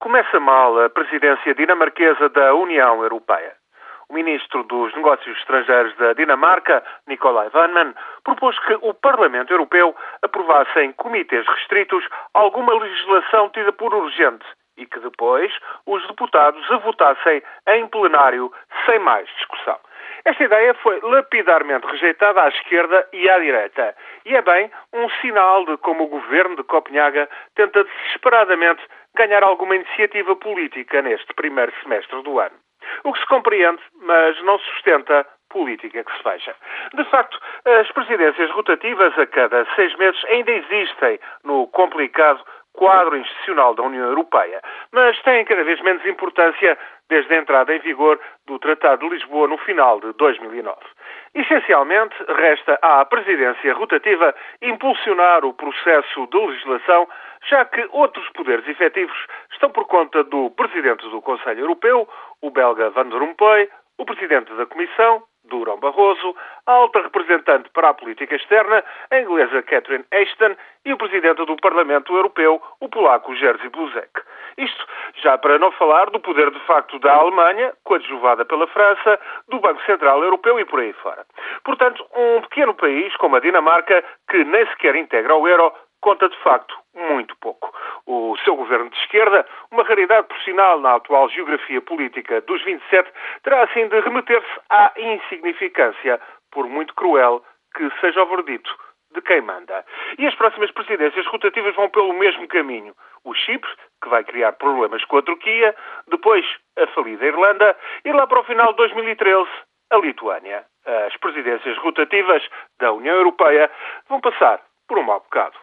Começa mal a presidência dinamarquesa da União Europeia. O ministro dos Negócios Estrangeiros da Dinamarca, Nicolai Vanman, propôs que o Parlamento Europeu aprovasse em comitês restritos alguma legislação tida por urgente e que depois os deputados a votassem em plenário sem mais discussão. Esta ideia foi lapidarmente rejeitada à esquerda e à direita. E é bem um sinal de como o governo de Copenhaga tenta desesperadamente ganhar alguma iniciativa política neste primeiro semestre do ano. O que se compreende, mas não sustenta política que se veja. De facto, as presidências rotativas a cada seis meses ainda existem no complicado quadro institucional da União Europeia, mas têm cada vez menos importância desde a entrada em vigor do Tratado de Lisboa no final de 2009. Essencialmente, resta à presidência rotativa impulsionar o processo de legislação, já que outros poderes efetivos estão por conta do presidente do Conselho Europeu, o belga Van Rompuy, o presidente da Comissão, Durão Barroso, a alta representante para a política externa, a inglesa Catherine Ashton, e o presidente do Parlamento Europeu, o polaco Jerzy Buzek. Isto já para não falar do poder de facto da Alemanha, coadjuvada pela França, do Banco Central Europeu e por aí fora. Portanto, um pequeno país como a Dinamarca, que nem sequer integra o euro, conta de facto muito pouco. O seu governo de esquerda, uma raridade por sinal na atual geografia política dos 27, terá assim de remeter-se à insignificância, por muito cruel que seja o verdito de quem manda. E as próximas presidências rotativas vão pelo mesmo caminho. O Chipre, que vai criar problemas com a Turquia, depois a falida Irlanda e lá para o final de 2013 a Lituânia. As presidências rotativas da União Europeia vão passar por um mau bocado.